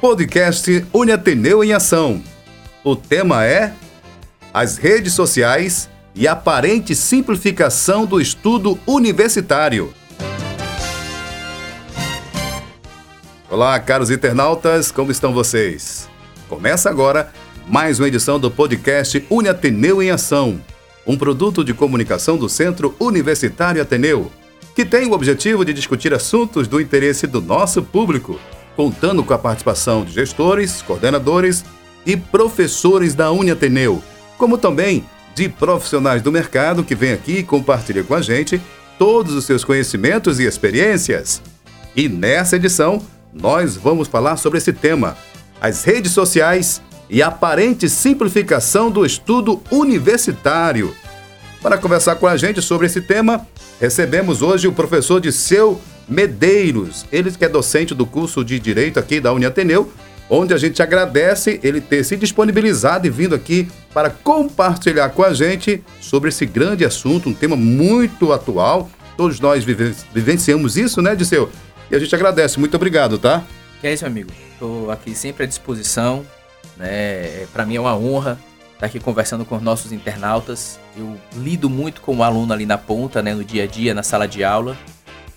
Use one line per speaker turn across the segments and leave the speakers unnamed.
Podcast Uniateneu em Ação. O tema é As redes sociais e aparente simplificação do estudo universitário. Olá, caros internautas, como estão vocês? Começa agora mais uma edição do podcast Uniateneu em Ação, um produto de comunicação do Centro Universitário Ateneu que tem o objetivo de discutir assuntos do interesse do nosso público, contando com a participação de gestores, coordenadores e professores da Uniateneu, como também de profissionais do mercado que vêm aqui e compartilham com a gente todos os seus conhecimentos e experiências. E nessa edição, nós vamos falar sobre esse tema: as redes sociais e a aparente simplificação do estudo universitário. Para conversar com a gente sobre esse tema, recebemos hoje o professor Disseu Medeiros, ele que é docente do curso de Direito aqui da Uniateneu, onde a gente agradece ele ter se disponibilizado e vindo aqui para compartilhar com a gente sobre esse grande assunto, um tema muito atual. Todos nós vivenciamos isso, né, Disseu? E a gente agradece. Muito obrigado, tá?
Que é isso, amigo. Estou aqui sempre à disposição. Né? Para mim é uma honra tá aqui conversando com os nossos internautas. Eu lido muito com o aluno ali na ponta, né, no dia a dia, na sala de aula,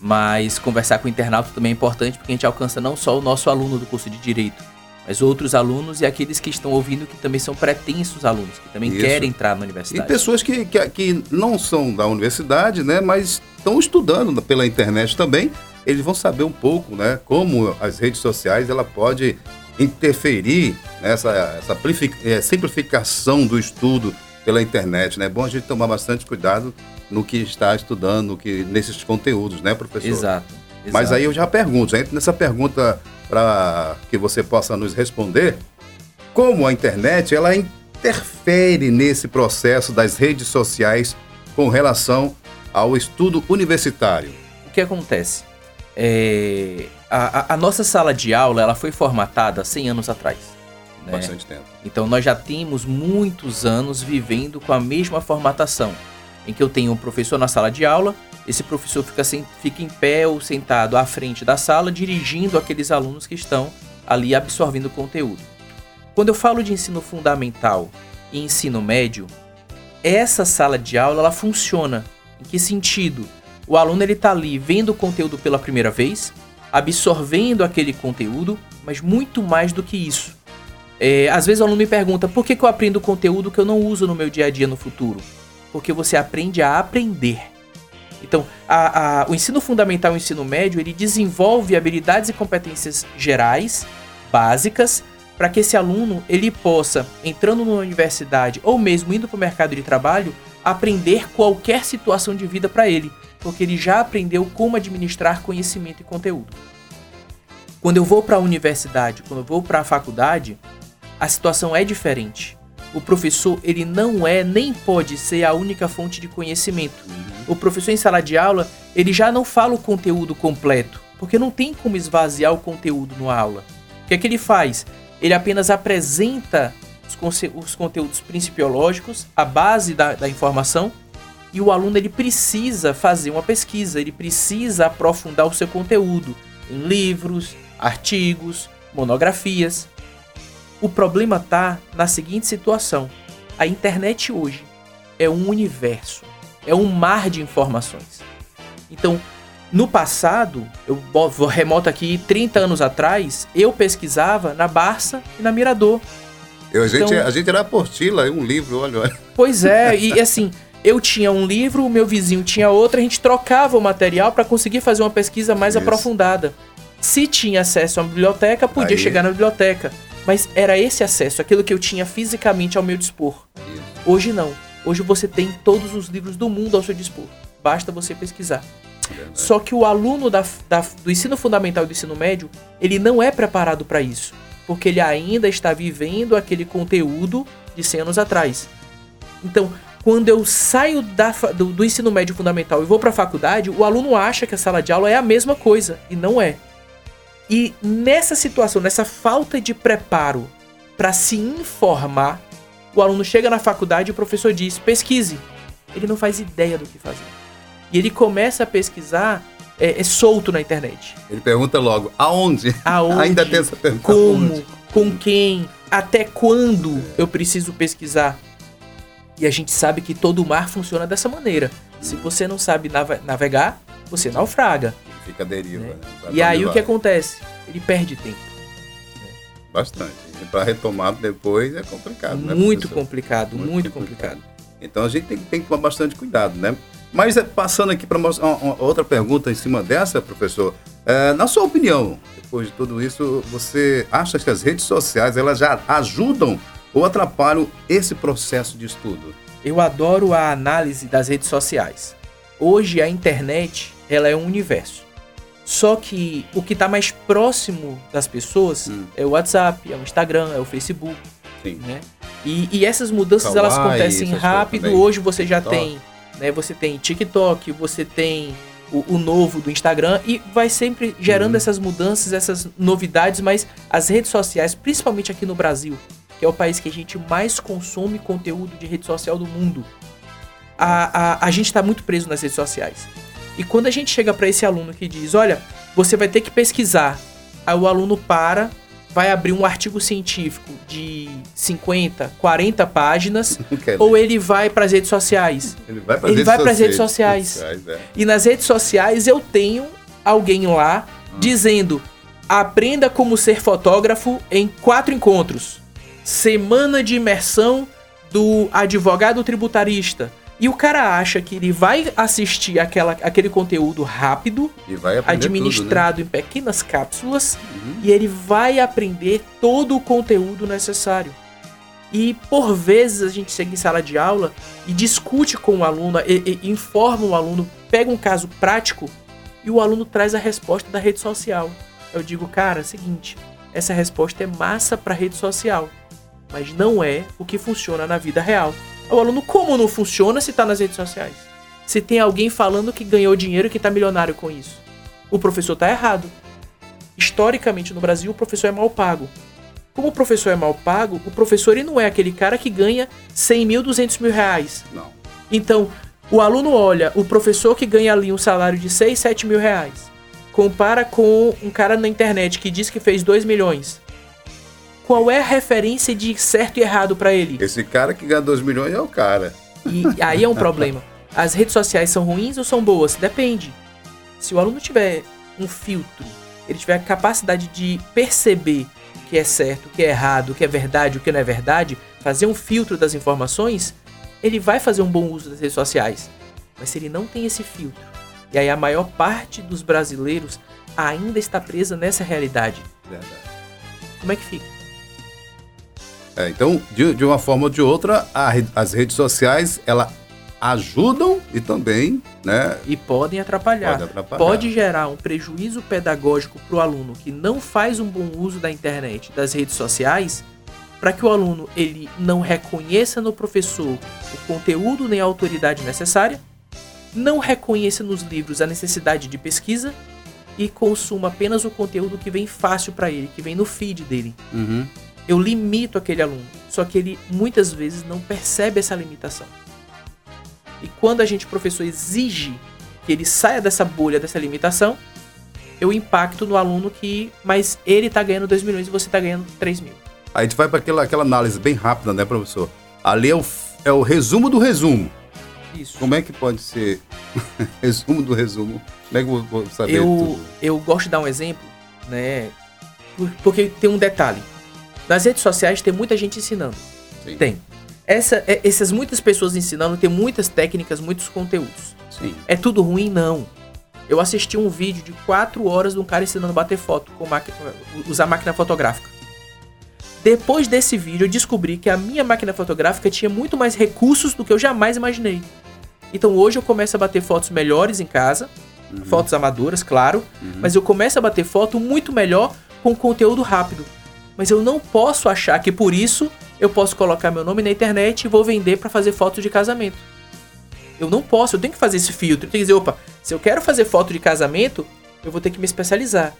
mas conversar com o internauta também é importante porque a gente alcança não só o nosso aluno do curso de Direito, mas outros alunos e aqueles que estão ouvindo que também são pretensos alunos, que também Isso. querem entrar na universidade.
E pessoas que, que, que não são da universidade, né, mas estão estudando pela internet também, eles vão saber um pouco, né, como as redes sociais ela pode interferir nessa essa é, simplificação do estudo pela internet, né? É bom a gente tomar bastante cuidado no que está estudando, no que, nesses conteúdos, né, professor?
Exato. exato.
Mas aí eu já pergunto, já nessa pergunta para que você possa nos responder, como a internet ela interfere nesse processo das redes sociais com relação ao estudo universitário?
O que acontece? É, a, a, nossa sala de aula ela foi formatada 100 anos atrás.
Né? Bastante tempo.
Então nós já temos muitos anos vivendo com a mesma formatação, em que eu tenho um professor na sala de aula, esse professor fica, sem, fica em pé ou sentado à frente da sala, dirigindo aqueles alunos que estão ali absorvendo o conteúdo. Quando eu falo de ensino fundamental e ensino médio, essa sala de aula ela funciona. Em que sentido? O aluno ele está ali vendo o conteúdo pela primeira vez, absorvendo aquele conteúdo, mas muito mais do que isso. É, às vezes o aluno me pergunta por que, que eu aprendo conteúdo que eu não uso no meu dia a dia no futuro? Porque você aprende a aprender. Então, a, a, o ensino fundamental e o ensino médio ele desenvolve habilidades e competências gerais, básicas, para que esse aluno ele possa, entrando numa universidade ou mesmo indo para o mercado de trabalho, aprender qualquer situação de vida para ele porque ele já aprendeu como administrar conhecimento e conteúdo. Quando eu vou para a universidade, quando eu vou para a faculdade, a situação é diferente. O professor, ele não é nem pode ser a única fonte de conhecimento. O professor em sala de aula, ele já não fala o conteúdo completo, porque não tem como esvaziar o conteúdo na aula. O que é que ele faz? Ele apenas apresenta os, os conteúdos principiológicos, a base da, da informação, e o aluno ele precisa fazer uma pesquisa, ele precisa aprofundar o seu conteúdo em livros, artigos, monografias. O problema está na seguinte situação: a internet hoje é um universo, é um mar de informações. Então, no passado, eu vou remoto aqui 30 anos atrás, eu pesquisava na Barça e na Mirador.
Eu, a, então, gente, a gente era apostila, um livro, olha, olha.
Pois é, e assim, eu tinha um livro, o meu vizinho tinha outro, a gente trocava o material para conseguir fazer uma pesquisa mais Isso. aprofundada. Se tinha acesso a uma biblioteca, podia Aí. chegar na biblioteca. Mas era esse acesso, aquilo que eu tinha fisicamente ao meu dispor. Hoje não. Hoje você tem todos os livros do mundo ao seu dispor. Basta você pesquisar. Só que o aluno da, da, do ensino fundamental e do ensino médio, ele não é preparado para isso. Porque ele ainda está vivendo aquele conteúdo de 100 anos atrás. Então, quando eu saio da, do, do ensino médio fundamental e vou para a faculdade, o aluno acha que a sala de aula é a mesma coisa e não é. E nessa situação, nessa falta de preparo para se informar, o aluno chega na faculdade e o professor diz: pesquise. Ele não faz ideia do que fazer. E ele começa a pesquisar é, é solto na internet.
Ele pergunta logo, aonde?
Aonde?
Ainda tem essa pergunta.
Como?
Aonde?
Com quem? Até quando eu preciso pesquisar? E a gente sabe que todo mar funciona dessa maneira. Se você não sabe nave- navegar, você naufraga.
Fica a deriva,
né?
né?
E aí o que acontece? Ele perde tempo.
Bastante. E para retomar depois é complicado, né?
muito complicado,
Muito
muito,
complicado.
complicado.
Então a gente tem, tem que tomar bastante cuidado, né? Mas é, passando aqui para outra pergunta em cima dessa, professor, é, na sua opinião, depois de tudo isso, você acha que as redes sociais elas já ajudam ou atrapalham esse processo de estudo?
Eu adoro a análise das redes sociais. Hoje a internet, ela é um universo. Só que o que está mais próximo das pessoas
Hum.
é o WhatsApp, é o Instagram, é o Facebook,
Sim.
né? E, e essas mudanças elas
Kawaii,
acontecem
essas
rápido. Hoje você já
TikTok.
tem, né? Você tem TikTok, você tem o, o novo do Instagram e vai sempre gerando
Uhum.
essas mudanças, essas novidades. Mas as redes sociais, principalmente aqui no Brasil, que é o país que a gente mais consome conteúdo de rede social do mundo, a, a, a gente está muito preso nas redes sociais. E quando a gente chega para esse aluno que diz, olha, você vai ter que pesquisar, aí o aluno para, vai abrir um artigo científico de 50, 40 páginas, ou ele vai para as redes sociais.
ele vai para
ele vai pras redes sociais.
é.
E nas redes sociais eu tenho alguém lá dizendo: aprenda como ser fotógrafo em quatro encontros. Semana de imersão do advogado tributarista. E o cara acha que ele vai assistir aquela, aquele conteúdo rápido,
E vai aprender
administrado em pequenas cápsulas,
Tudo, né?
e ele vai aprender todo o conteúdo necessário. E por vezes a gente chega em sala de aula e discute com o aluno, e- e informa o aluno, pega um caso prático e o aluno traz a resposta da rede social. Eu digo, cara, é seguinte, essa resposta é massa para rede social, mas não é o que funciona na vida real. O aluno, como não funciona se tá nas redes sociais? Se tem alguém falando que ganhou dinheiro e que tá milionário com isso? O professor tá errado historicamente no Brasil, o professor é mal pago. Como o professor é mal pago, o professor ele não é aquele cara que ganha 100 mil, 200 mil reais.
Não.
Então, o aluno olha o professor que ganha ali um salário de 6, 7 mil reais, compara com um cara na internet que diz que fez 2 milhões. Qual é a referência de certo e errado para ele?
Esse cara que ganha 2 milhões é o cara.
E aí é um problema. As redes sociais são ruins ou são boas? Depende. Se o aluno tiver um filtro, ele tiver a capacidade de perceber o que é certo, o que é errado, o que é verdade, o que não é verdade, fazer um filtro das informações, ele vai fazer um bom uso das redes sociais. Mas se ele não tem esse filtro, e aí a maior parte dos brasileiros ainda está presa nessa realidade,
Verdade.
como é que fica?
É, então, de, de uma forma ou de outra, a as redes sociais, ela ajudam e também, né?
E podem atrapalhar.
Pode atrapalhar.
Pode gerar um prejuízo pedagógico para o aluno que não faz um bom uso da internet, das redes sociais, para que o aluno ele não reconheça no professor o conteúdo nem a autoridade necessária, não reconheça nos livros a necessidade de pesquisa e consuma apenas o conteúdo que vem fácil para ele, que vem no feed dele.
Uhum.
Eu limito aquele aluno, só que ele muitas vezes não percebe essa limitação. E quando a gente, professor, exige que ele saia dessa bolha, dessa limitação, eu impacto no aluno que, mas ele tá ganhando 2 milhões e você tá ganhando 3 mil.
Aí a gente vai para aquela, aquela análise bem rápida, né, professor? Ali é o, é o resumo do resumo.
Isso.
Como é que pode ser resumo do resumo? Como é que eu vou, saber
eu,
tudo?
eu gosto de dar um exemplo, né? por- Porque tem um detalhe. Nas redes sociais tem muita gente ensinando.
Sim.
Tem. Essa, é- essas muitas pessoas ensinando, tem muitas técnicas, muitos conteúdos.
Sim.
É tudo ruim? Não. Eu assisti um vídeo de 4 horas de um cara ensinando a bater foto com máquina, usar máquina fotográfica. Depois desse vídeo, eu descobri que a minha máquina fotográfica tinha muito mais recursos do que eu jamais imaginei. Então hoje eu começo a bater fotos melhores em casa, fotos amadoras, claro, mas eu começo a bater foto muito melhor com conteúdo rápido. Mas eu não posso achar que por isso eu posso colocar meu nome na internet e vou vender para fazer fotos de casamento. Eu não posso, eu tenho que fazer esse filtro. Eu tenho que dizer, opa, se eu quero fazer foto de casamento, eu vou ter que me especializar.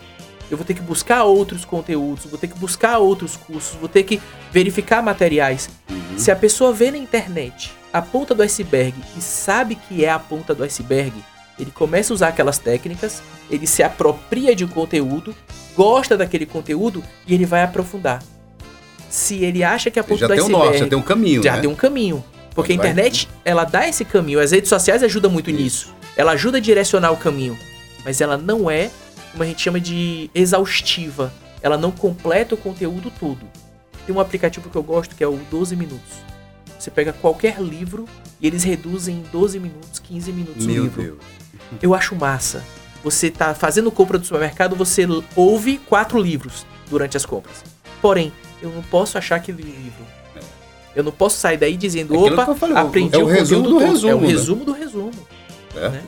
Eu vou ter que buscar outros conteúdos, vou ter que buscar outros cursos, vou ter que verificar materiais. Se a pessoa vê na internet a ponta do iceberg e sabe que é a ponta do iceberg, Ele começa a usar aquelas técnicas, ele se apropria de um conteúdo, gosta daquele conteúdo e ele vai aprofundar. Se ele acha que a ponta
já
do
tem um norte, já tem um caminho,
já
né?
tem um caminho. Porque a
Vai-
internet, ela dá esse caminho. As redes sociais ajudam muito
Isso.
nisso. Ela ajuda a direcionar o caminho. Mas ela não é, como a gente chama de exaustiva. Ela não completa o conteúdo todo. Tem um aplicativo que eu gosto que é o 12 Minutos. Você pega qualquer livro e eles reduzem em 12 minutos, 15 minutos o
Meu
livro.
Deus.
Eu acho massa. Você tá fazendo compra do supermercado, você ouve quatro livros durante as compras. Porém, eu não posso achar aquele livro. Eu não posso sair daí dizendo,
É aquilo
opa,
eu falei,
aprendi
é o resumo
conteúdo
do
todo." É o
resumo, né?
resumo do resumo.
É.
Né?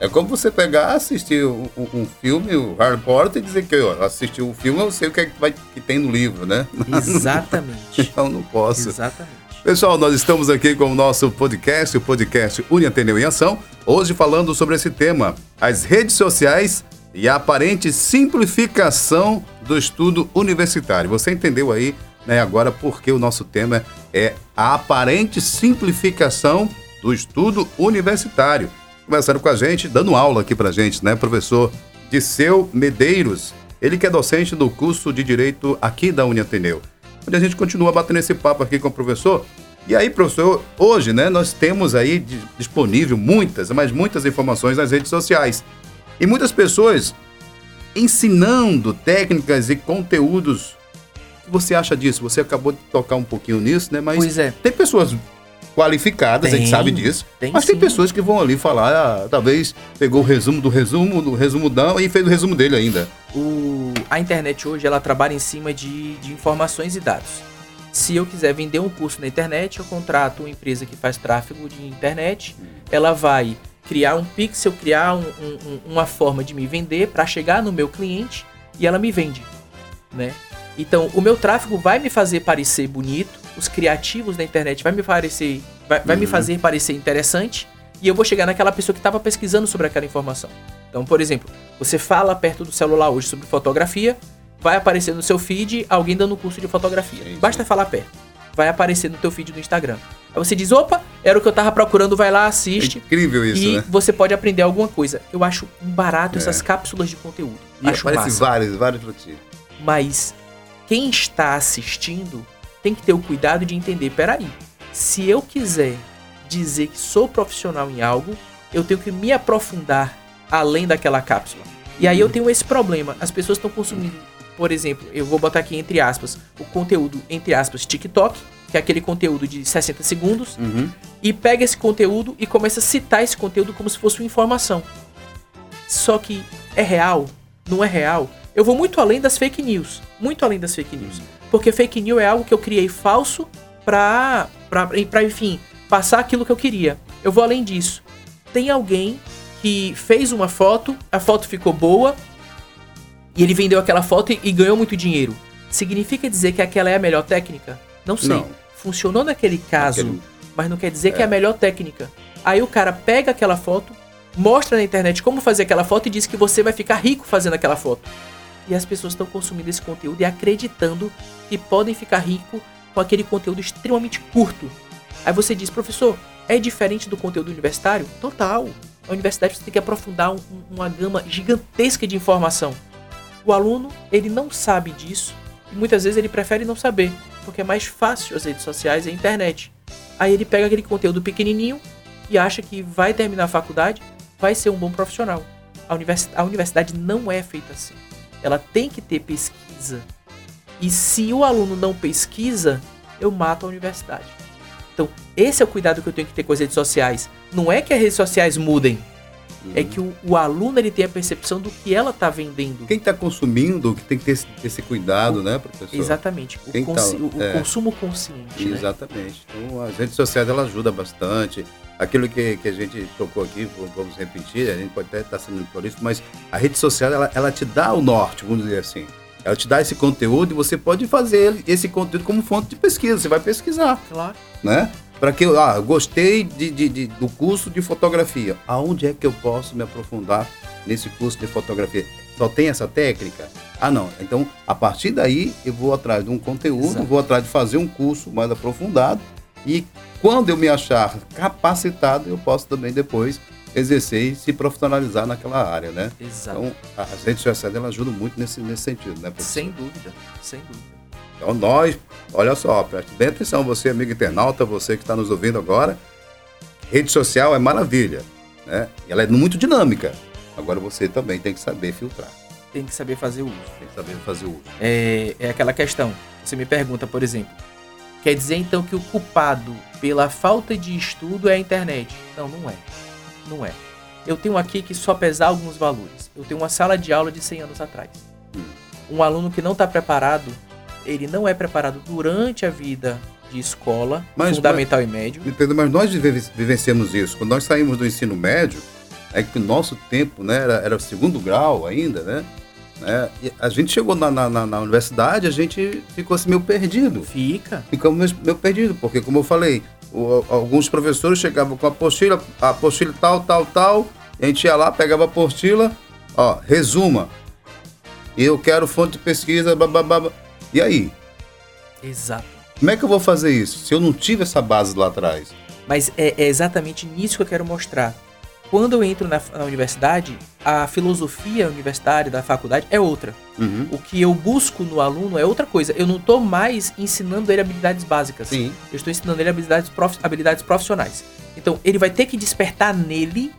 É como você pegar, assistir um, um- um filme, o Harry Potter, e dizer que ó, assisti o filme, eu sei o que, é que, vai, que tem no livro, né?
Exatamente.
Então não posso.
Exatamente.
Pessoal, nós estamos aqui com o nosso podcast, o podcast Uni Ateneu em Ação, hoje falando sobre esse tema, as redes sociais e a aparente simplificação do estudo universitário. Você entendeu aí, né, agora porque o nosso tema é a aparente simplificação do estudo universitário. Começando com a gente, dando aula aqui pra gente, né, professor Disseu Medeiros, ele que é docente do curso de Direito aqui da Uni Ateneu onde a gente continua batendo esse papo aqui com o professor. E aí, professor, hoje, né, nós temos aí di- disponível muitas, mas muitas informações nas redes sociais. E muitas pessoas ensinando técnicas e conteúdos. O que você acha disso? Você acabou de tocar um pouquinho nisso, né? Mas
Pois é.
tem pessoas qualificadas, a gente
Tem,
sabe disso.
tem
mas tem
sim.
pessoas que vão ali falar, ah, talvez pegou o resumo do resumo, do resumudão e fez o resumo dele ainda.
O, a internet hoje ela trabalha em cima de, de informações e dados. Se eu quiser vender um curso na internet, eu contrato uma empresa que faz tráfego de internet. Ela vai criar um pixel, criar um- um- uma forma de me vender para chegar no meu cliente e ela me vende, né? Então, o meu tráfego vai me fazer parecer bonito, os criativos da internet vai me parecer, vai, vai me
Uhum.
fazer parecer interessante e eu vou chegar naquela pessoa que estava pesquisando sobre aquela informação. Então, por exemplo, você fala perto do celular hoje sobre fotografia, vai aparecer no seu feed alguém dando curso de fotografia.
Sim, sim.
Basta falar perto. Vai aparecer no teu feed do Instagram. Aí você diz, opa, era o que eu tava procurando, vai lá,
É
assiste.
incrível isso,
e
né?
você pode aprender alguma coisa. Eu acho barato
É.
essas cápsulas de conteúdo.
E
acho
aparece
massa.
vários, vários pra ti.
Mas quem está assistindo tem que ter o cuidado de entender, peraí, se eu quiser dizer que sou profissional em algo, eu tenho que me aprofundar além daquela cápsula. E aí eu tenho esse problema, as pessoas estão consumindo, por exemplo, eu vou botar aqui entre aspas, o conteúdo entre aspas TikTok, que é aquele conteúdo de 60 segundos,
Uhum.
e pega esse conteúdo e começa a citar esse conteúdo como se fosse uma informação. Só que é real? Não é real? Eu vou muito além das fake news. Muito além das fake news. Porque fake news é algo que eu criei falso pra, pra, pra enfim, passar aquilo que eu queria. Eu vou além disso. Tem alguém que fez uma foto, a foto ficou boa, e ele vendeu aquela foto e, e ganhou muito dinheiro. Significa dizer que aquela é a melhor técnica? Não sei.
Não.
Funcionou naquele caso,
Aquele-
mas não quer dizer que é a melhor técnica. Aí o cara pega aquela foto, mostra na internet como fazer aquela foto e diz que você vai ficar rico fazendo aquela foto. E as pessoas estão consumindo esse conteúdo e acreditando que podem ficar rico com aquele conteúdo extremamente curto. Aí você diz, professor, é diferente do conteúdo universitário? Total. A universidade você tem que aprofundar um- um- uma gama gigantesca de informação. O aluno, ele não sabe disso e muitas vezes ele prefere não saber, porque é mais fácil as redes sociais e a internet. Aí ele pega aquele conteúdo pequenininho e acha que vai terminar a faculdade, vai ser um bom profissional. A, a universidade não é feita assim. Ela tem que ter pesquisa. E se o aluno não pesquisa, eu mato a universidade. Então, esse é o cuidado que eu tenho que ter com as redes sociais. Não é que as redes sociais mudem, é que o, o aluno ele tem a percepção do que ela está vendendo.
Quem está consumindo, que tem que ter esse, esse cuidado, né, professor?
Exatamente. O,
Quem tá-
o- o
é.
consumo consciente. né?
Exatamente. Então, as redes sociais elas ajudam bastante. Aquilo que, que a gente tocou aqui, vamos repetir, a gente pode até estar sendo prolixo, mas a rede social ela, ela te dá o norte, vamos dizer assim. Ela te dá esse conteúdo e você pode fazer esse conteúdo como fonte de pesquisa. Você vai pesquisar,
Claro.
né? Para que eu ah, gostei de, de- de- do curso de fotografia. Aonde é que eu posso me aprofundar nesse curso de fotografia? Só tem essa técnica? Ah, não. Então, a partir daí, eu vou atrás de um conteúdo,
Exato.
vou atrás de fazer um curso mais aprofundado e quando eu me achar capacitado, eu posso também depois exercer e se profissionalizar naquela área, né?
Exato.
Então, a- as redes sociais elas ajudam muito nesse, nesse sentido, né, professor?
sem dúvida, sem dúvida.
Então nós, olha só, preste bem atenção, você amigo internauta, você que está nos ouvindo agora, rede social é maravilha, né? Ela é muito dinâmica. Agora você também tem que saber filtrar,
Tem que saber fazer uso.
tem que saber fazer uso.
É, é aquela questão. Você me pergunta, por exemplo, quer dizer então que o culpado pela falta de estudo é a internet? Não, não é. Não é. Eu tenho aqui que só pesar alguns valores. Eu tenho uma sala de aula de 100 anos atrás. Um aluno que não está preparado, ele não é preparado durante a vida de escola,
Mas-
fundamental e médio.
Entendeu? Mas nós vive- vivenciamos isso. Quando nós saímos do ensino médio, é que o nosso tempo né, era, era o segundo grau ainda, né? E a gente chegou na, na, na- universidade, a gente ficou assim meio perdido.
Fica.
ficamos meio- perdidos, porque como eu falei, o- alguns professores chegavam com a apostila, a apostila tal, tal, tal, a gente ia lá, pegava a apostila, ó, resuma. Eu quero fonte de pesquisa, bababá. E aí?
Exato.
Como é que eu vou fazer isso? Se eu não tive essa base lá atrás?
Mas é, é exatamente nisso que eu quero mostrar. Quando eu entro na, na universidade, a filosofia universitária da faculdade é outra.
Uhum.
O que eu busco no aluno é outra coisa. Eu não estou mais ensinando ele habilidades básicas.
Sim.
Eu estou ensinando ele habilidades, prof- habilidades profissionais. Então, ele vai ter que despertar nele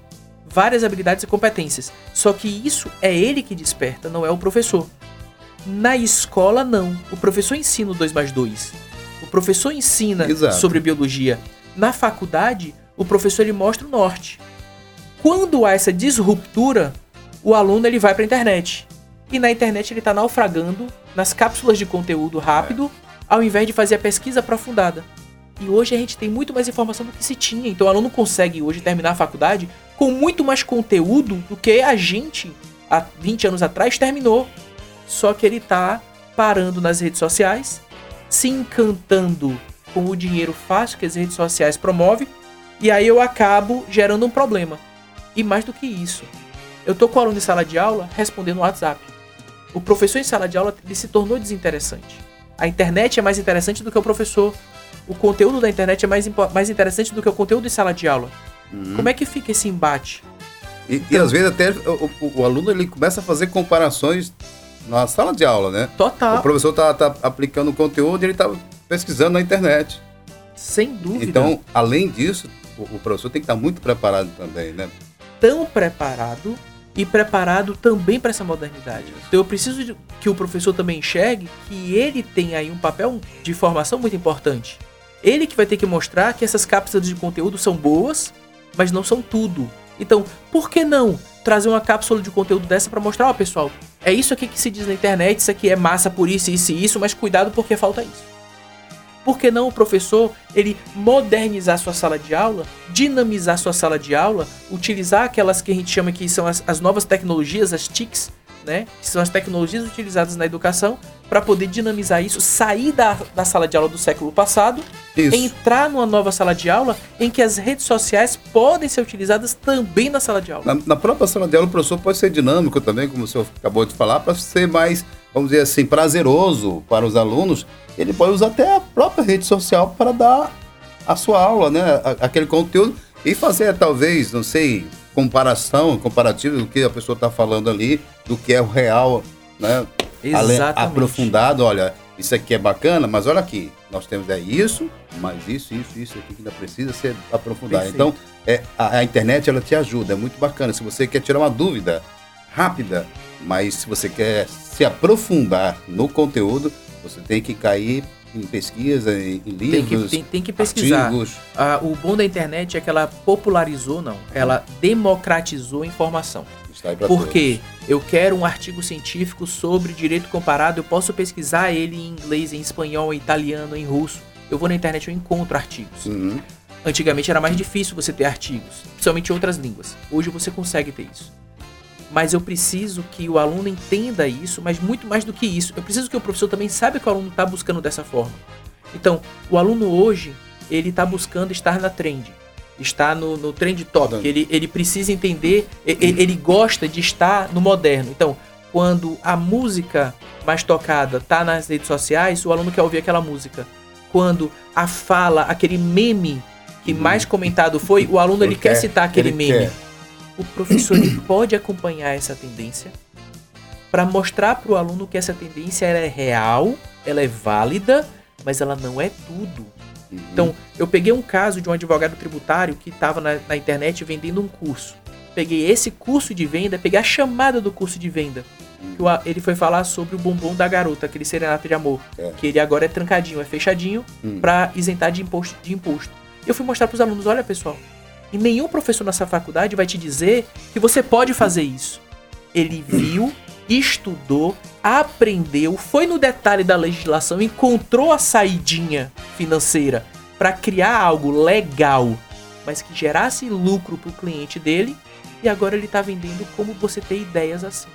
várias habilidades e competências. Só que isso é ele que desperta, não é o professor. Na escola, não. O professor ensina o 2 mais 2. O professor ensina
Exato.
sobre biologia. Na faculdade, o professor ele mostra o norte. Quando há essa disruptura, o aluno ele vai para a internet. E na internet ele está naufragando nas cápsulas de conteúdo rápido, ao invés de fazer a pesquisa aprofundada. E hoje a gente tem muito mais informação do que se tinha. Então o aluno consegue hoje terminar a faculdade com muito mais conteúdo do que a gente, há 20 anos atrás, terminou. Só que ele tá parando nas redes sociais, se encantando com o dinheiro fácil que as redes sociais promovem, e aí eu acabo gerando um problema. E mais do que isso, eu tô com o aluno em sala de aula respondendo no WhatsApp. O professor em sala de aula ele se tornou desinteressante. A internet é mais interessante do que o professor. O conteúdo da internet é mais, mais interessante do que o conteúdo em sala de aula. Como é que fica esse embate?
E, e às vezes até o, o- o aluno ele começa a fazer comparações na sala de aula, né?
Total,
O professor tá, tá aplicando o conteúdo e ele tá pesquisando na internet.
sem dúvida.
Então, além disso, o, o professor tem que estar muito preparado também, né?
Tão preparado e preparado também para essa modernidade. Então eu preciso que o professor também enxergue que ele tem aí um papel de formação muito importante. Ele que vai ter que mostrar que essas cápsulas de conteúdo são boas, mas não são tudo. Então, por que não trazer uma cápsula de conteúdo dessa para mostrar, ó, pessoal, é isso aqui que se diz na internet, isso aqui é massa por isso, isso e isso, mas cuidado porque falta isso. Por que não o professor ele modernizar sua sala de aula, dinamizar sua sala de aula, utilizar aquelas que a gente chama que são as, as novas tecnologias, as TICs, né? Que são as tecnologias utilizadas na educação para poder dinamizar isso, sair da, da sala de aula do século passado,
Isso.
entrar numa nova sala de aula em que as redes sociais podem ser utilizadas também na sala de aula.
Na, na própria sala de aula, o professor pode ser dinâmico também, como o senhor acabou de falar, para ser mais, vamos dizer assim, prazeroso para os alunos. Ele pode usar até a própria rede social para dar a sua aula, né? a- Aquele conteúdo e fazer, talvez, não sei, comparação, comparativo do que a pessoa está falando ali, do que é o real, né?
Exatamente.
aprofundado, olha, isso aqui é bacana, mas olha aqui, nós temos é isso, mas isso, isso, isso aqui que ainda precisa ser aprofundado.
Perfeito.
Então, é, a, a internet ela te ajuda, é muito bacana. Se você quer tirar uma dúvida rápida, mas se você quer se aprofundar no conteúdo, você tem que cair em pesquisa, em, em
Tem que,
livros,
tem, tem que pesquisar. Ah, o bom da internet é que ela popularizou, não. Ela democratizou a informação. Porque eu quero um artigo científico sobre direito comparado, eu posso pesquisar ele em inglês, em espanhol, em italiano, em russo. Eu vou na internet e encontro artigos.
todos. Uhum.
Antigamente era mais difícil você ter artigos, principalmente em outras línguas. Hoje você consegue ter isso. Mas eu preciso que o aluno entenda isso, mas muito mais do que isso. Eu preciso que o professor também saiba que o aluno está buscando dessa forma. Então, o aluno hoje, ele está buscando estar na trend. Está no, no trend topic. Ele, ele precisa entender, ele, ele gosta de estar no moderno. Então, quando a música mais tocada está nas redes sociais, o aluno quer ouvir aquela música. Quando a fala, aquele meme que
Uhum.
mais comentado foi, o aluno ele,
Ele
quer
quer,
citar aquele
ele
meme.
quer.
o professor ele pode acompanhar essa tendência para mostrar para o aluno que essa tendência é real, ela é válida, mas ela não é tudo. Uhum. Então, eu peguei um caso de um advogado tributário que estava na, na, internet vendendo um curso. Peguei esse curso de venda, peguei a chamada do curso de venda. Que o, ele foi falar sobre o bombom da garota, aquele serenata de amor. É. Que ele agora é trancadinho, é fechadinho, uhum. para isentar de imposto. De imposto. E eu fui mostrar para os alunos: olha pessoal, e nenhum professor nessa faculdade vai te dizer que você pode fazer isso. Ele viu, estudou, aprendeu, foi no detalhe da legislação, encontrou a saidinha financeira para criar algo legal, mas que gerasse lucro para o cliente dele, e agora ele está vendendo como você ter ideias assim.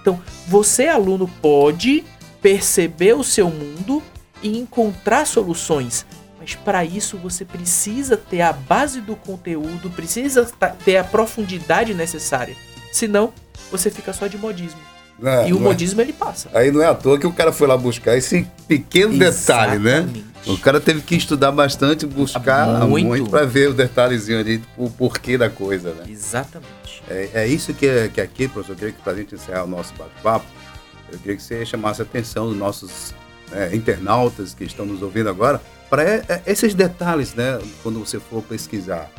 Então, você aluno pode perceber o seu mundo e encontrar soluções, mas para isso você precisa ter a base do conteúdo, precisa ter a profundidade necessária. Senão, você fica só de modismo. É, e o é. modismo é. ele passa.
Aí não é à toa que o cara foi lá buscar esse pequeno Exatamente. detalhe, né? O cara teve que estudar bastante, buscar muito, muito para ver o detalhezinho ali, o porquê da coisa, né?
Exatamente.
É, é isso que, é, que aqui, professor, eu queria que para a gente encerrar o nosso bate-papo, eu queria que você chamasse a atenção dos nossos é, internautas que estão nos ouvindo agora, para é, é, esses detalhes, né? Quando você for pesquisar,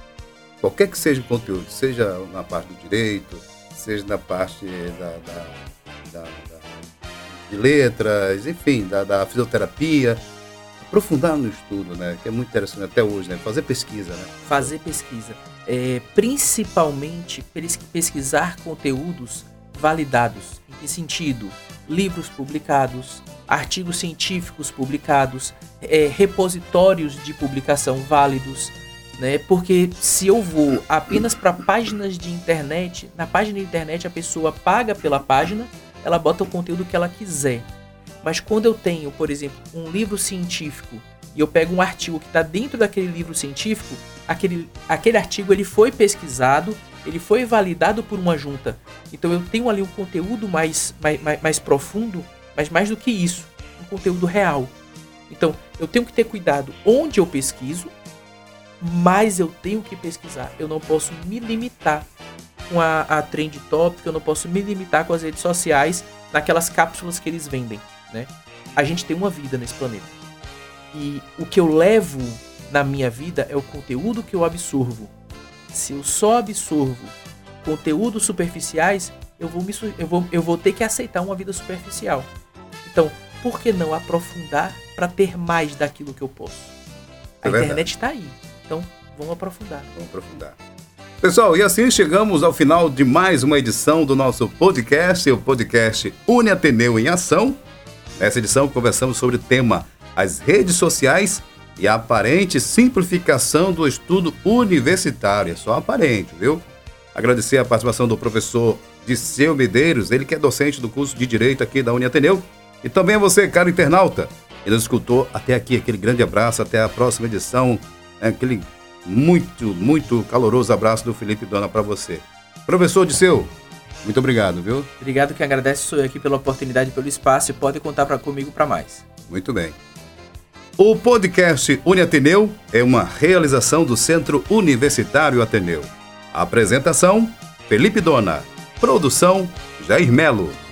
qualquer que seja o conteúdo, seja na parte do direito, seja na parte da, da, da, da de letras, enfim, da, da, fisioterapia, aprofundar no estudo, né? Que é muito interessante até hoje, né? Fazer pesquisa, né?
Fazer pesquisa. É, principalmente pesquisar conteúdos validados. Em que sentido? Livros publicados, artigos científicos publicados, é, repositórios de publicação válidos, né? Porque se eu vou apenas para páginas de internet, na página de internet a pessoa paga pela página, ela bota o conteúdo que ela quiser. Mas quando eu tenho, por exemplo, um livro científico e eu pego um artigo que está dentro daquele livro científico, aquele, aquele artigo ele foi pesquisado, ele foi validado por uma junta. Então eu tenho ali um conteúdo mais, mais, mais, mais profundo mas mais do que isso, um conteúdo real. Então, eu tenho que ter cuidado onde eu pesquiso, mas eu tenho que pesquisar. Eu não posso me limitar com a, a Trend Topic, eu não posso me limitar com as redes sociais, naquelas cápsulas que eles vendem, né? A gente tem uma vida nesse planeta. E o que eu levo na minha vida é o conteúdo que eu absorvo. Se eu só absorvo conteúdos superficiais, eu vou, me, eu vou, eu vou ter que aceitar uma vida superficial. Então, por que não aprofundar para ter mais daquilo que eu posso? A é internet está aí. Então, vamos aprofundar.
Vamos aprofundar. Pessoal, e assim chegamos ao final de mais uma edição do nosso podcast, o podcast Une Ateneu em Ação. Nessa edição conversamos sobre o tema as redes sociais e a aparente simplificação do estudo universitário. É só aparente, viu? Agradecer a participação do professor Disseu Medeiros, ele que é docente do curso de Direito aqui da Uniateneu, e também a você, caro internauta, que nos escutou até aqui. Aquele grande abraço, até a próxima edição. Aquele muito, muito caloroso abraço do Felipe Dona para você. Professor Disseu, muito obrigado, viu?
Obrigado que agradece sou eu aqui pela oportunidade, pelo espaço e pode contar pra, comigo para mais.
Muito bem. O podcast Uniateneu é uma realização do Centro Universitário Ateneu. apresentação: Felipe Dona. Produção: Jair Melo.